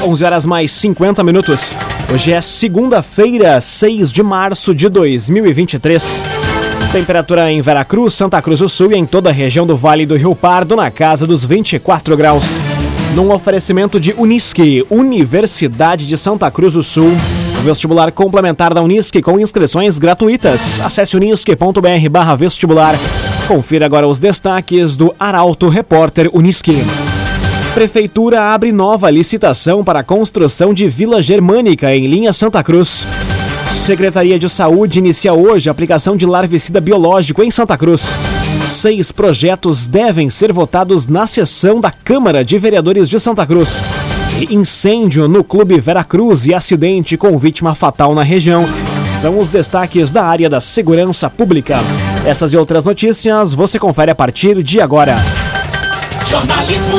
11 horas mais 50 minutos. Hoje é segunda-feira, 6 de março de 2023. Temperatura em Veracruz, Santa Cruz do Sul e em toda a região do Vale do Rio Pardo na casa dos 24 graus. Num oferecimento de Unisque, Universidade de Santa Cruz do Sul. Vestibular complementar da Unisque com inscrições gratuitas. Acesse unisque.br barra vestibular. Confira agora os destaques do Arauto Repórter Unisque. Prefeitura abre nova licitação para a construção de Vila Germânica em linha Santa Cruz. Secretaria de Saúde inicia hoje a aplicação de larvicida biológico em Santa Cruz. Seis projetos devem ser votados na sessão da Câmara de Vereadores de Santa Cruz. Incêndio no Clube Veracruz e acidente com vítima fatal na região. São os destaques da área da segurança pública. Essas e outras notícias você confere a partir de agora. Jornalismo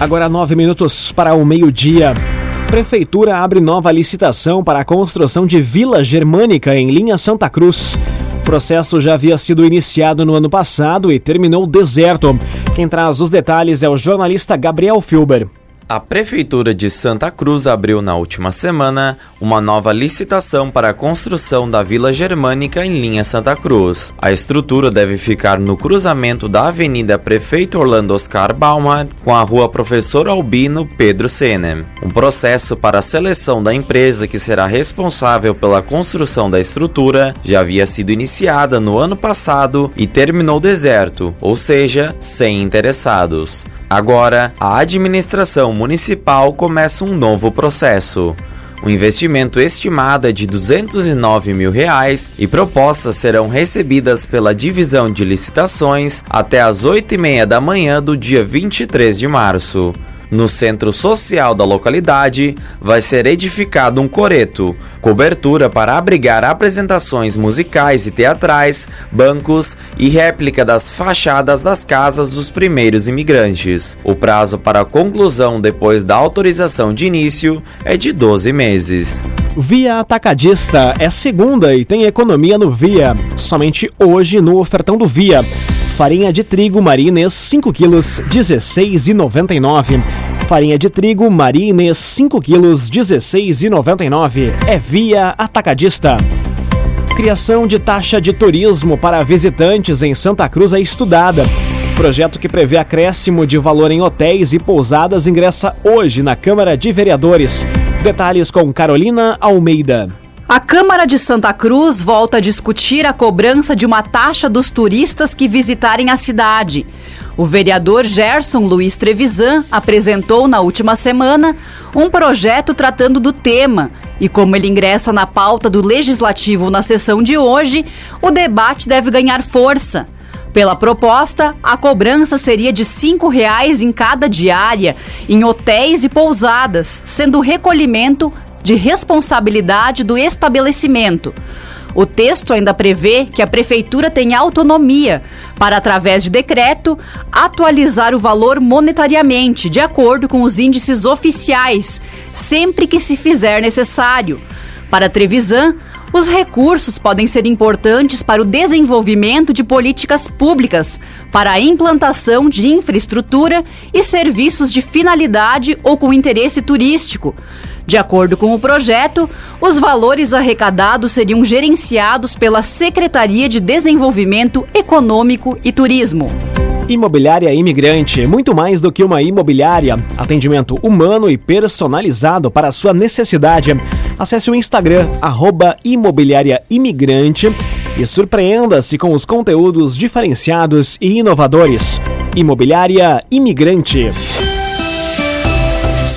Agora nove minutos para o meio-dia. Prefeitura abre nova licitação para a construção de Vila Germânica em linha Santa Cruz. O processo já havia sido iniciado no ano passado e terminou deserto. Quem traz os detalhes é o jornalista Gabriel Filber. A Prefeitura de Santa Cruz abriu na última semana uma nova licitação para a construção da Vila Germânica em linha Santa Cruz. A estrutura deve ficar no cruzamento da Avenida Prefeito Orlando Oscar Baumar com a Rua Professor Albino Pedro Senem. Um processo para a seleção da empresa que será responsável pela construção da estrutura já havia sido iniciada no ano passado e terminou deserto, ou seja, sem interessados. Agora, a administração municipal começa um novo processo. O investimento estimado é de 209 mil reais e propostas serão recebidas pela divisão de licitações até às 8 e meia da manhã do dia 23 de março. No centro social da localidade vai ser edificado um coreto, cobertura para abrigar apresentações musicais e teatrais, bancos e réplica das fachadas das casas dos primeiros imigrantes. O prazo para a conclusão depois da autorização de início é de 12 meses. Via Atacadista é segunda e tem economia no Via. Somente hoje no ofertão do Via. Farinha de trigo Marines 5 quilos 16,99. Farinha de trigo Marines 5 quilos 16,99. É via atacadista. Criação de taxa de turismo para visitantes em Santa Cruz é estudada. Projeto que prevê acréscimo de valor em hotéis e pousadas ingressa hoje na Câmara de Vereadores. Detalhes com Carolina Almeida. A Câmara de Santa Cruz volta a discutir a cobrança de uma taxa dos turistas que visitarem a cidade. O vereador Gerson Luiz Trevisan apresentou na última semana um projeto tratando do tema. E como ele ingressa na pauta do legislativo na sessão de hoje, o debate deve ganhar força. Pela proposta, a cobrança seria de R$ 5,00 em cada diária em hotéis e pousadas, sendo o recolhimento de responsabilidade do estabelecimento. O texto ainda prevê que a prefeitura tem autonomia para, através de decreto, atualizar o valor monetariamente, de acordo com os índices oficiais, sempre que se fizer necessário. Para Trevisan, os recursos podem ser importantes para o desenvolvimento de políticas públicas, para a implantação de infraestrutura e serviços de finalidade ou com interesse turístico. De acordo com o projeto, os valores arrecadados seriam gerenciados pela Secretaria de Desenvolvimento Econômico e Turismo. Imobiliária Imigrante, muito mais do que uma imobiliária. Atendimento humano e personalizado para a sua necessidade. Acesse o Instagram, arroba Imobiliária Imigrante e surpreenda-se com os conteúdos diferenciados e inovadores. Imobiliária Imigrante.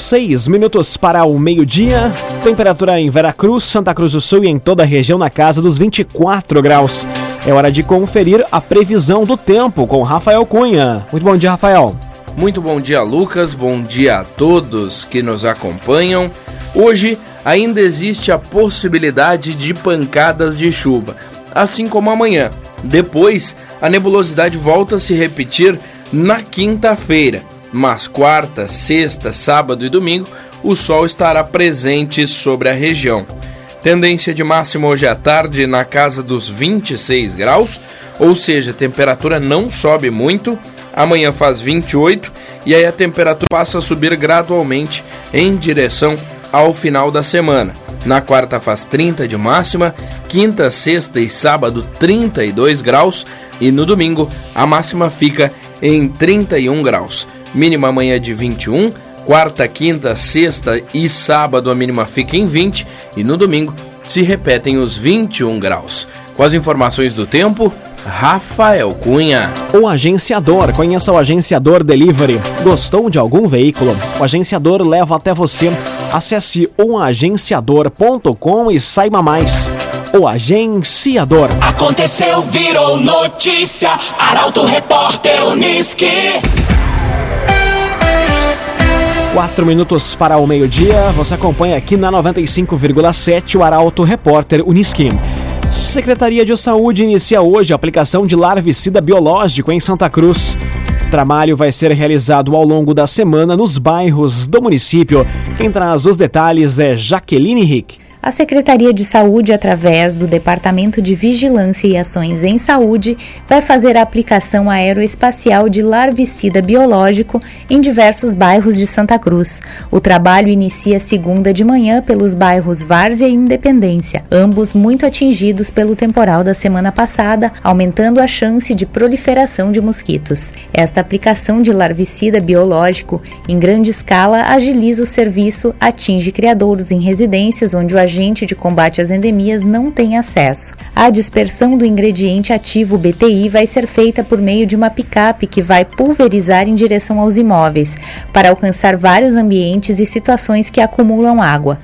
Seis minutos para o meio-dia. Temperatura em Veracruz, Santa Cruz do Sul e em toda a região na casa dos 24 graus. É hora de conferir a previsão do tempo com Rafael Cunha. Muito bom dia, Rafael. Muito bom dia, Lucas. Bom dia a todos que nos acompanham. Hoje ainda existe a possibilidade de pancadas de chuva, assim como amanhã. Depois, a nebulosidade volta a se repetir na quinta-feira, mas quarta, sexta, sábado e domingo o sol estará presente sobre a região. Tendência de máxima hoje à tarde na casa dos 26 graus, ou seja, a temperatura não sobe muito. Amanhã faz 28 e aí a temperatura passa a subir gradualmente em direção ao final da semana. Na quarta faz 30 de máxima, quinta, sexta e sábado 32 graus e no domingo a máxima fica em 31 graus. Mínima amanhã de 21, quarta, quinta, sexta e sábado a mínima fica em 20 e no domingo se repetem os 21 graus. Com as informações do tempo, Rafael Cunha. O agenciador. Conheça o agenciador Delivery. Gostou de algum veículo? O agenciador leva até você. Acesse omagenciador.com e saiba mais. O agenciador. Aconteceu, virou notícia. Arauto Repórter Uniski. Quatro minutos para o meio-dia. Você acompanha aqui na 95,7 o Arauto Repórter Uniski. Secretaria de Saúde inicia hoje a aplicação de larvicida biológico em Santa Cruz. Trabalho vai ser realizado ao longo da semana nos bairros do município. Quem traz os detalhes é Jaqueline Rick. A Secretaria de Saúde, através do Departamento de Vigilância e Ações em Saúde, vai fazer a aplicação aeroespacial de larvicida biológico em diversos bairros de Santa Cruz. O trabalho inicia segunda de manhã pelos bairros Várzea e Independência, ambos muito atingidos pelo temporal da semana passada, aumentando a chance de proliferação de mosquitos. Esta aplicação de larvicida biológico em grande escala agiliza o serviço, atinge criadouros em residências onde o agente de combate às endemias não tem acesso. A dispersão do ingrediente ativo BTI vai ser feita por meio de uma picape que vai pulverizar em direção aos imóveis, para alcançar vários ambientes e situações que acumulam água.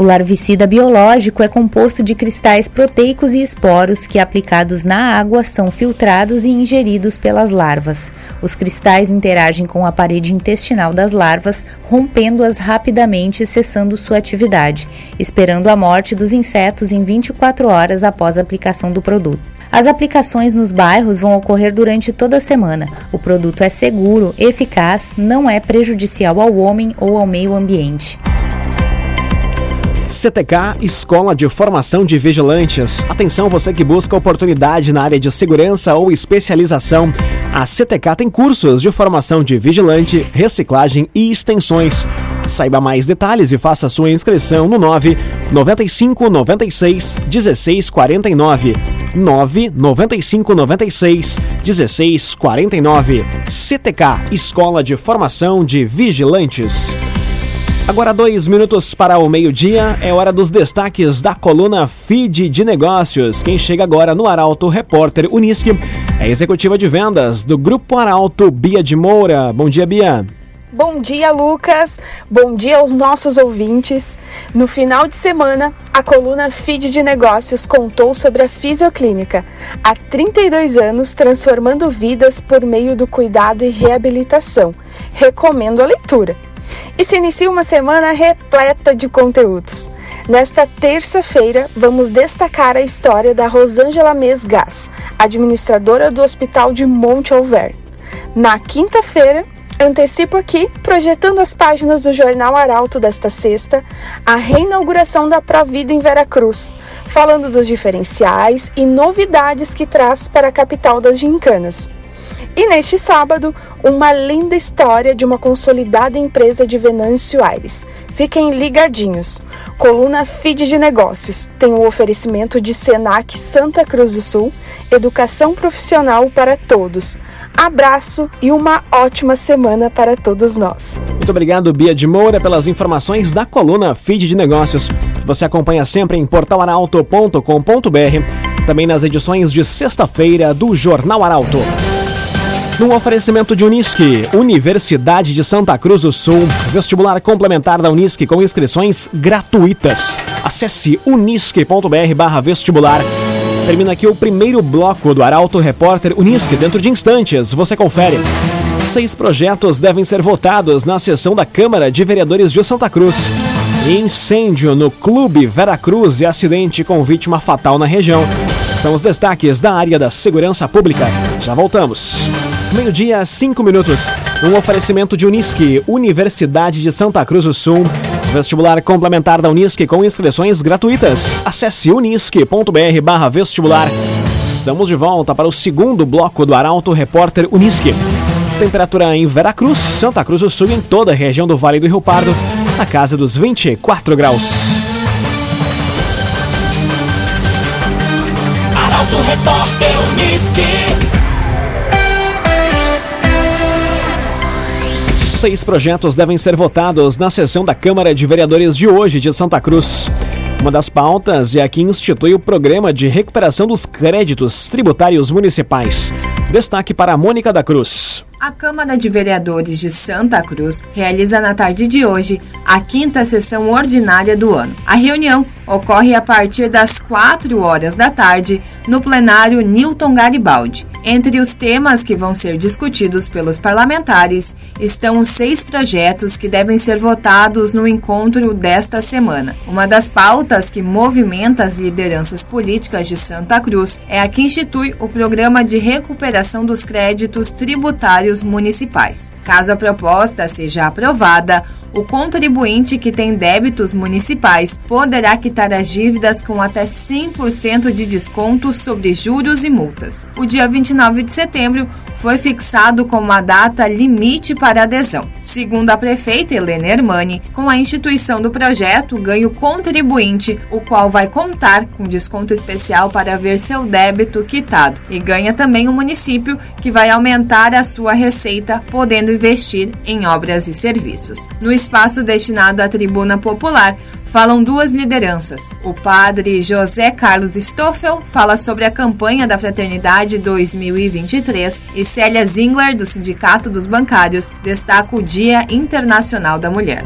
O larvicida biológico é composto de cristais proteicos e esporos que, aplicados na água, são filtrados e ingeridos pelas larvas. Os cristais interagem com a parede intestinal das larvas, rompendo-as rapidamente e cessando sua atividade, esperando a morte dos insetos em 24 horas após a aplicação do produto. As aplicações nos bairros vão ocorrer durante toda a semana. O produto é seguro, eficaz, não é prejudicial ao homem ou ao meio ambiente. CTK Escola de Formação de Vigilantes. Atenção você que busca oportunidade na área de segurança ou especialização. A CTK tem cursos de formação de vigilante, reciclagem e extensões. Saiba mais detalhes e faça sua inscrição no 9 95 96 16 49. 9 95 96 16 49. CTK Escola de Formação de Vigilantes. Agora, dois minutos para o meio-dia, é hora dos destaques da coluna Feed de Negócios. Quem chega agora no Arauto Repórter Unisque é executiva de vendas do Grupo Arauto, Bia de Moura. Bom dia, Bia. Bom dia, Lucas. Bom dia aos nossos ouvintes. No final de semana, a coluna Feed de Negócios contou sobre a Fisioclínica, há 32 anos transformando vidas por meio do cuidado e reabilitação. Recomendo a leitura e se inicia uma semana repleta de conteúdos. Nesta terça-feira, vamos destacar a história da Rosângela Mesgas, administradora do Hospital de Monte Alverne. Na quinta-feira, antecipo aqui, projetando as páginas do Jornal Arauto desta sexta, a reinauguração da Provida em Veracruz, falando dos diferenciais e novidades que traz para a capital das gincanas. E neste sábado, uma linda história de uma consolidada empresa de Venâncio Aires. Fiquem ligadinhos. Coluna Feed de Negócios tem o oferecimento de Senac Santa Cruz do Sul, educação profissional para todos. Abraço e uma ótima semana para todos nós. Muito obrigado, Bia de Moura, pelas informações da coluna Feed de Negócios. Você acompanha sempre em portalaralto.com.br, também nas edições de sexta-feira do Jornal Arauto. Num oferecimento de Unisque, Universidade de Santa Cruz do Sul, vestibular complementar da Unisque com inscrições gratuitas. Acesse unisque.br vestibular. Termina aqui o primeiro bloco do Arauto Repórter Unisque. Dentro de instantes, você confere. Seis projetos devem ser votados na sessão da Câmara de Vereadores de Santa Cruz. Incêndio no Clube Veracruz e acidente com vítima fatal na região. São os destaques da área da segurança pública. Já voltamos. Meio-dia, cinco minutos. Um oferecimento de Unisque, Universidade de Santa Cruz do Sul. Vestibular complementar da Unisque com inscrições gratuitas. Acesse unisque.br barra vestibular. Estamos de volta para o segundo bloco do Arauto Repórter Unisque. Temperatura em Veracruz, Santa Cruz do Sul e em toda a região do Vale do Rio Pardo, na casa dos 24 graus. Arauto Repórter Unisque. Seis projetos devem ser votados na sessão da Câmara de Vereadores de hoje de Santa Cruz. Uma das pautas é a que institui o Programa de Recuperação dos Créditos Tributários Municipais. Destaque para a Mônica da Cruz. A Câmara de Vereadores de Santa Cruz realiza na tarde de hoje a quinta sessão ordinária do ano. A reunião ocorre a partir das 4 horas da tarde no plenário Newton Garibaldi. Entre os temas que vão ser discutidos pelos parlamentares estão os seis projetos que devem ser votados no encontro desta semana. Uma das pautas que movimenta as lideranças políticas de Santa Cruz é a que institui o Programa de Recuperação dos Créditos Tributários Municipais. Caso a proposta seja aprovada, o contribuinte que tem débitos municipais poderá quitar as dívidas com até 100% de desconto sobre juros e multas. O dia 29 de setembro foi fixado como a data limite para adesão. Segundo a prefeita Helena Hermani, com a instituição do projeto, ganha o contribuinte, o qual vai contar com desconto especial para ver seu débito quitado, e ganha também o município, que vai aumentar a sua receita, podendo investir em obras e serviços. No espaço destinado à tribuna popular, falam duas lideranças. O padre José Carlos Stoffel fala sobre a campanha da Fraternidade 2023 e Célia Zingler, do Sindicato dos Bancários, destaca o Dia Internacional da Mulher.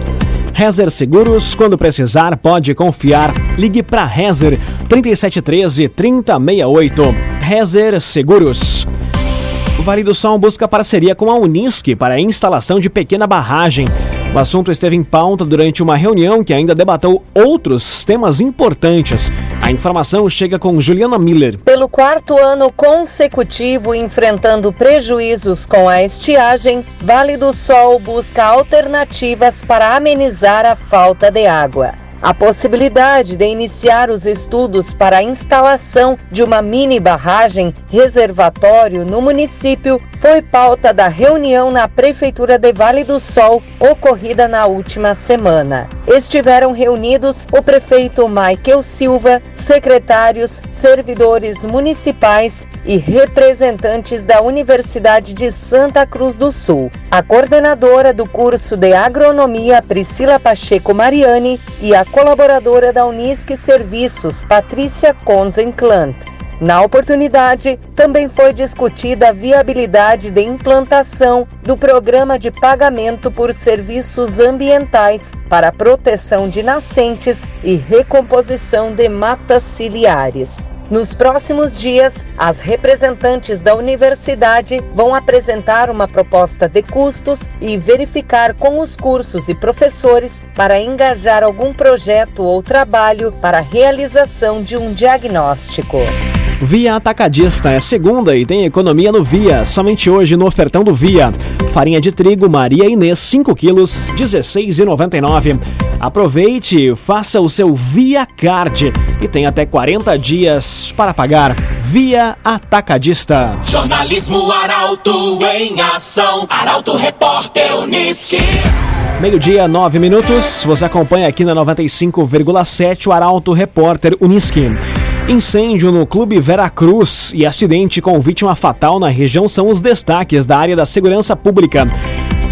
Rezer Seguros, quando precisar, pode confiar. Ligue para Rezer 3713 3068. Rezer Seguros. O Vale do Sol busca parceria com a Unisque para a instalação de pequena barragem. O assunto esteve em pauta durante uma reunião que ainda debateu outros temas importantes. A informação chega com Juliana Miller. Pelo quarto ano consecutivo enfrentando prejuízos com a estiagem, Vale do Sol busca alternativas para amenizar a falta de água. A possibilidade de iniciar os estudos para a instalação de uma mini barragem reservatório no município foi pauta da reunião na Prefeitura de Vale do Sol, ocorrida na última semana. Estiveram reunidos o prefeito Michael Silva, secretários, servidores municipais e representantes da Universidade de Santa Cruz do Sul. A coordenadora do curso de agronomia, Priscila Pacheco Mariani, e a colaboradora da Unisque Serviços, Patrícia Konzenklant. Na oportunidade, também foi discutida a viabilidade de implantação do programa de pagamento por serviços ambientais para proteção de nascentes e recomposição de matas ciliares. Nos próximos dias, as representantes da universidade vão apresentar uma proposta de custos e verificar com os cursos e professores para engajar algum projeto ou trabalho para a realização de um diagnóstico. Via Atacadista é segunda e tem economia no Via. Somente hoje no ofertão do Via. Farinha de trigo Maria Inês 5 quilos, 16,99. Aproveite, faça o seu Via Card e tem até 40 dias para pagar. Via Atacadista. Jornalismo Arauto em ação. Arauto Repórter Unisque. Meio-dia, nove minutos. Você acompanha aqui na 95,7 o Arauto Repórter Unisque. Incêndio no Clube Veracruz e acidente com vítima fatal na região são os destaques da área da segurança pública.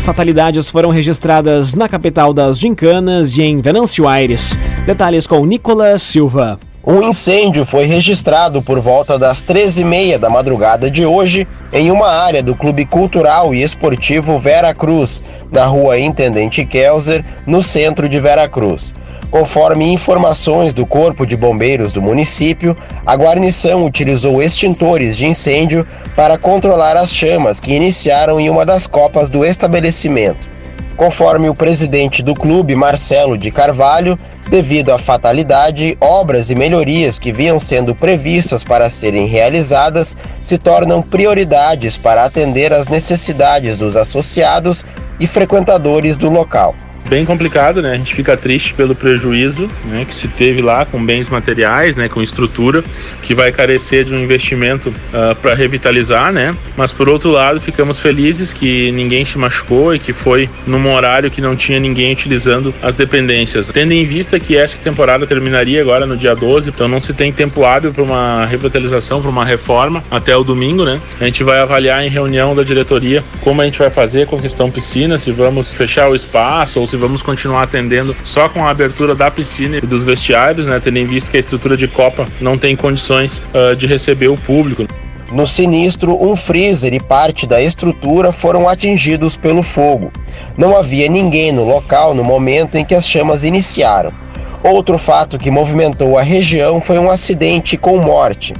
Fatalidades foram registradas na capital das Gincanas e em Venâncio Aires. Detalhes com Nicolas Silva. Um incêndio foi registrado por volta das 13h30 da madrugada de hoje em uma área do Clube Cultural e Esportivo Vera Cruz, na rua Intendente Kelzer, no centro de Vera Cruz. Conforme informações do Corpo de Bombeiros do município, a guarnição utilizou extintores de incêndio para controlar as chamas que iniciaram em uma das copas do estabelecimento. Conforme o presidente do clube, Marcelo de Carvalho, devido à fatalidade, obras e melhorias que vinham sendo previstas para serem realizadas se tornam prioridades para atender às necessidades dos associados e frequentadores do local bem complicado, né? A gente fica triste pelo prejuízo né, que se teve lá com bens materiais, né, com estrutura, que vai carecer de um investimento uh, ah, para revitalizar, né? Mas por outro lado, ficamos felizes que ninguém se machucou e que foi num horário que não tinha ninguém utilizando as dependências. Tendo em vista que essa temporada terminaria agora no dia 12, então não se tem tempo hábil para uma revitalização, para uma reforma até o domingo, né? A gente vai avaliar em reunião da diretoria como a gente vai fazer com a questão piscina, se vamos fechar o espaço ou se vamos continuar atendendo só com a abertura da piscina e dos vestiários, né, tendo em vista que a estrutura de Copa não tem condições uh, de receber o público. No sinistro, um freezer e parte da estrutura foram atingidos pelo fogo. Não havia ninguém no local no momento em que as chamas iniciaram. Outro fato que movimentou a região foi um acidente com morte.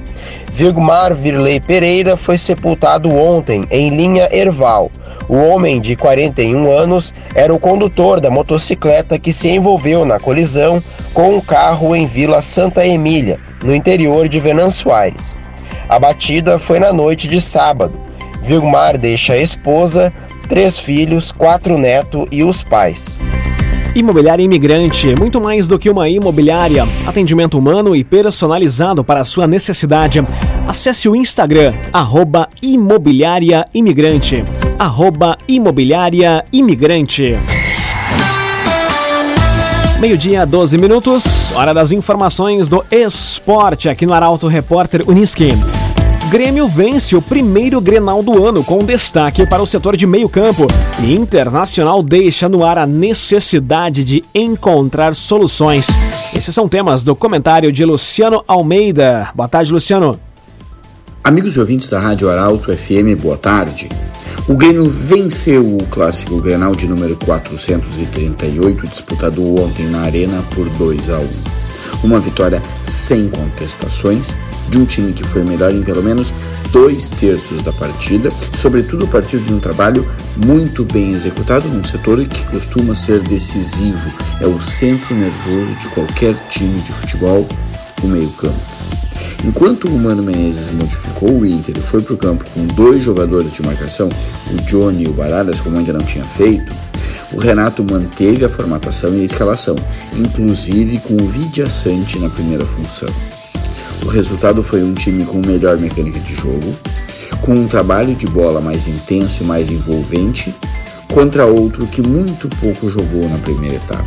Vigmar Virley Pereira foi sepultado ontem em linha Erval. O homem de 41 anos era o condutor da motocicleta que se envolveu na colisão com um carro em Vila Santa Emília, no interior de Venâncio Aires. A batida foi na noite de sábado. Vilmar deixa a esposa, três filhos, quatro netos e os pais. Imobiliária Imigrante, muito mais do que uma imobiliária. Atendimento humano e personalizado para a sua necessidade. Acesse o Instagram, arroba Imobiliária Imigrante. Arroba Imobiliária Imigrante. Meio-dia, 12 minutos, hora das informações do esporte aqui no Arauto Repórter Uniski. Grêmio vence o primeiro Grenal do ano com destaque para o setor de meio campo e Internacional deixa no ar a necessidade de encontrar soluções. Esses são temas do comentário de Luciano Almeida. Boa tarde, Luciano. Amigos e ouvintes da Rádio Arauto FM, boa tarde. O Grêmio venceu o clássico Grenal de número 438, disputado ontem na Arena por 2 a 1. Uma vitória sem contestações de um time que foi melhor em pelo menos dois terços da partida, sobretudo a partir de um trabalho muito bem executado num setor que costuma ser decisivo, é o centro nervoso de qualquer time de futebol, o meio-campo. Enquanto o Mano Menezes modificou o Inter e foi para o campo com dois jogadores de marcação, o Johnny e o Baradas, como ainda não tinha feito, o Renato manteve a formatação e a escalação, inclusive com o Vidia Sante na primeira função. O resultado foi um time com melhor mecânica de jogo, com um trabalho de bola mais intenso e mais envolvente, contra outro que muito pouco jogou na primeira etapa.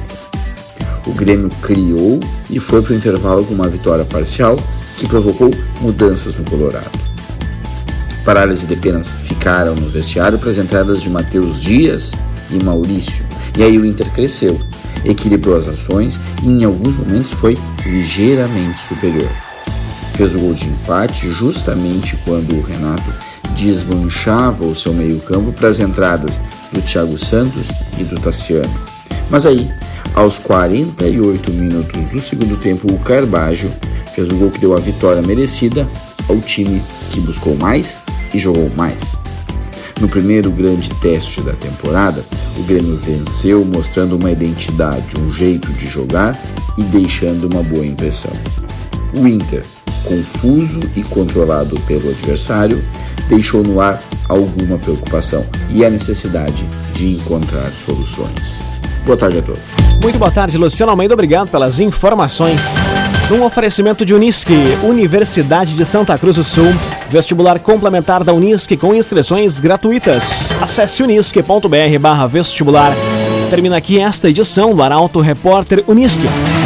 O Grêmio criou e foi para o intervalo com uma vitória parcial que provocou mudanças no Colorado. Parálise de penas ficaram no vestiário para as entradas de Matheus Dias e Maurício, e aí o Inter cresceu, equilibrou as ações e em alguns momentos foi ligeiramente superior fez o gol de empate justamente quando o Renato desmanchava o seu meio-campo para as entradas do Thiago Santos e do Tassiano. Mas aí, aos 48 minutos do segundo tempo, o Carbajo fez o gol que deu a vitória merecida ao time que buscou mais e jogou mais. No primeiro grande teste da temporada, o Grêmio venceu mostrando uma identidade, um jeito de jogar e deixando uma boa impressão. O Inter confuso e controlado pelo adversário, deixou no ar alguma preocupação e a necessidade de encontrar soluções. Boa tarde a todos. Muito boa tarde, Luciano Almeida. Obrigado pelas informações. Num oferecimento de Unisque, Universidade de Santa Cruz do Sul, vestibular complementar da Unisque com inscrições gratuitas. Acesse unisque.br/vestibular. Termina aqui esta edição do Arauto Repórter Unisque.